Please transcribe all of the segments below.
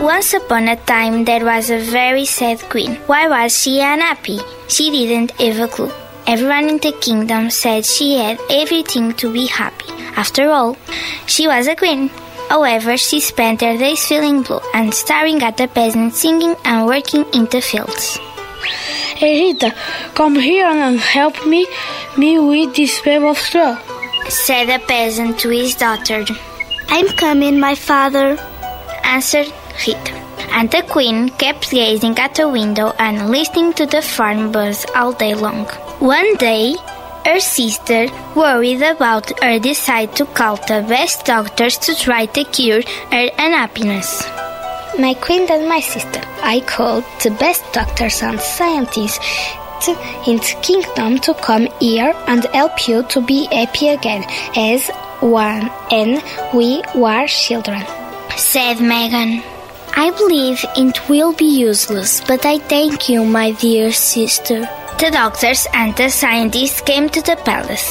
Once upon a time, there was a very sad queen. Why was she unhappy? She didn't have a clue. Everyone in the kingdom said she had everything to be happy. After all, she was a queen. However, she spent her days feeling blue and staring at the peasants singing and working in the fields. Hey Rita, come here and help me, me with this web of straw. Said the peasant to his daughter. I'm coming, my father. Answered Rita. And the queen kept gazing at the window and listening to the farm buzz all day long. One day, her sister, worried about her, decided to call the best doctors to try to cure her unhappiness. My queen and my sister, I called the best doctors and scientists to, in the kingdom to come here and help you to be happy again as one and we were children. Said Megan. I believe it will be useless, but I thank you, my dear sister. The doctors and the scientists came to the palace.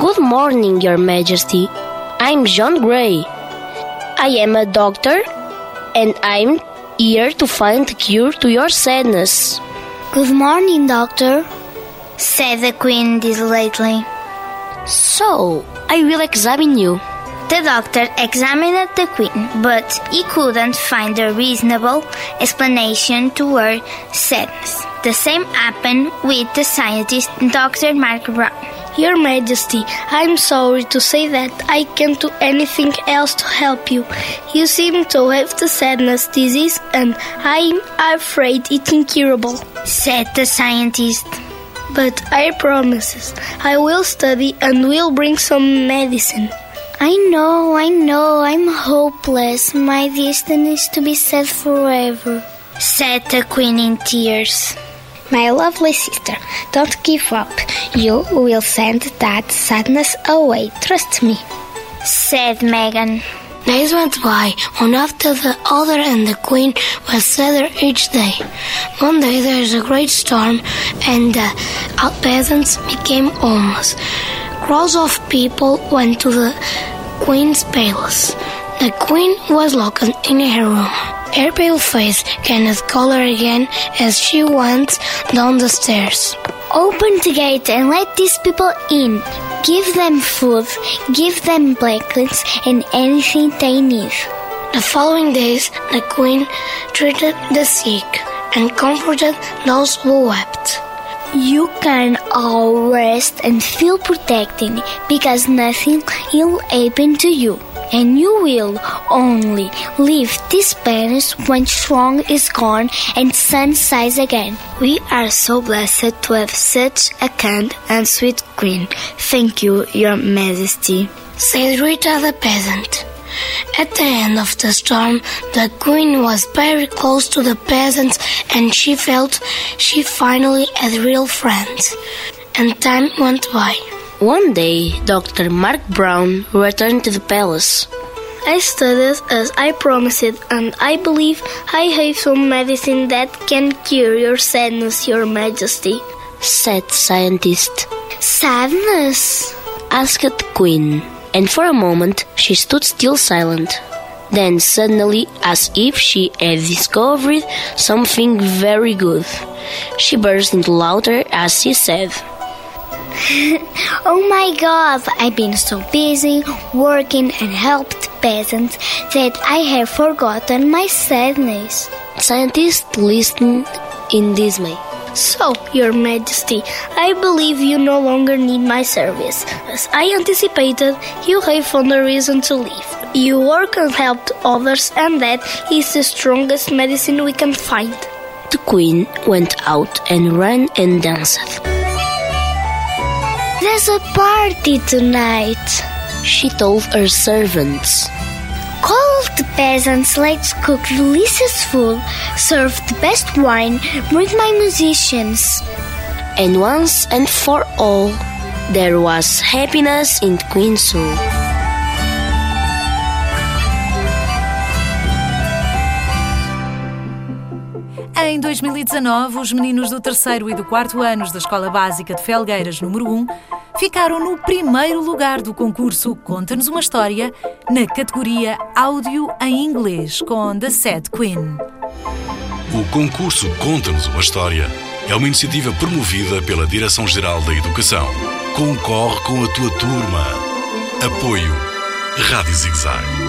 Good morning, Your Majesty. I'm John Gray. I am a doctor and I'm here to find a cure to your sadness. Good morning, doctor, said the queen desolately. So, I will examine you. The doctor examined the queen, but he couldn't find a reasonable explanation to her sadness. The same happened with the scientist Dr. Mark Brown. Your Majesty, I'm sorry to say that I can't do anything else to help you. You seem to have the sadness disease, and I'm afraid it's incurable, said the scientist. But I promise I will study and will bring some medicine. I know, I know, I'm hopeless. My destiny is to be sad forever, said the queen in tears. My lovely sister, don't give up. You will send that sadness away. Trust me, said Megan. Days went by, one after the other, and the queen was sadder each day. One day there was a great storm, and the peasants became homeless. Crowds of people went to the queen's palace. The queen was locked in her room. Her pale face gained color again as she went down the stairs. Open the gate and let these people in. Give them food, give them blankets, and anything they need. The following days, the queen treated the sick and comforted those who wept. You can all rest and feel protected because nothing will happen to you. And you will only leave this planet when strong is gone and sun shines again. We are so blessed to have such a kind and sweet queen. Thank you, your majesty, said Rita the peasant. At the end of the storm, the queen was very close to the peasants and she felt she finally had real friends. And time went by. One day, Dr. Mark Brown returned to the palace. I studied as I promised, and I believe I have some medicine that can cure your sadness, Your Majesty, said scientist. Sadness? asked the queen, and for a moment she stood still silent. Then suddenly, as if she had discovered something very good, she burst into laughter as she said, oh my god, I've been so busy working and helped peasants that I have forgotten my sadness. Scientists listened in dismay. So, Your Majesty, I believe you no longer need my service. As I anticipated, you have found a reason to leave. You work and helped others, and that is the strongest medicine we can find. The queen went out and ran and danced. There's a party tonight, she told her servants. Call the peasants let's cook delicious food, serve the best wine, bring my musicians. And once and for all, there was happiness in Queen Soul. Em 2019, os meninos do terceiro e do quarto anos da Escola Básica de Felgueiras, número 1, ficaram no primeiro lugar do concurso Conta-nos uma História, na categoria Áudio em Inglês, com The Sad Queen. O concurso Conta-nos uma História é uma iniciativa promovida pela Direção-Geral da Educação. Concorre com a tua turma. Apoio Rádio Zigzag.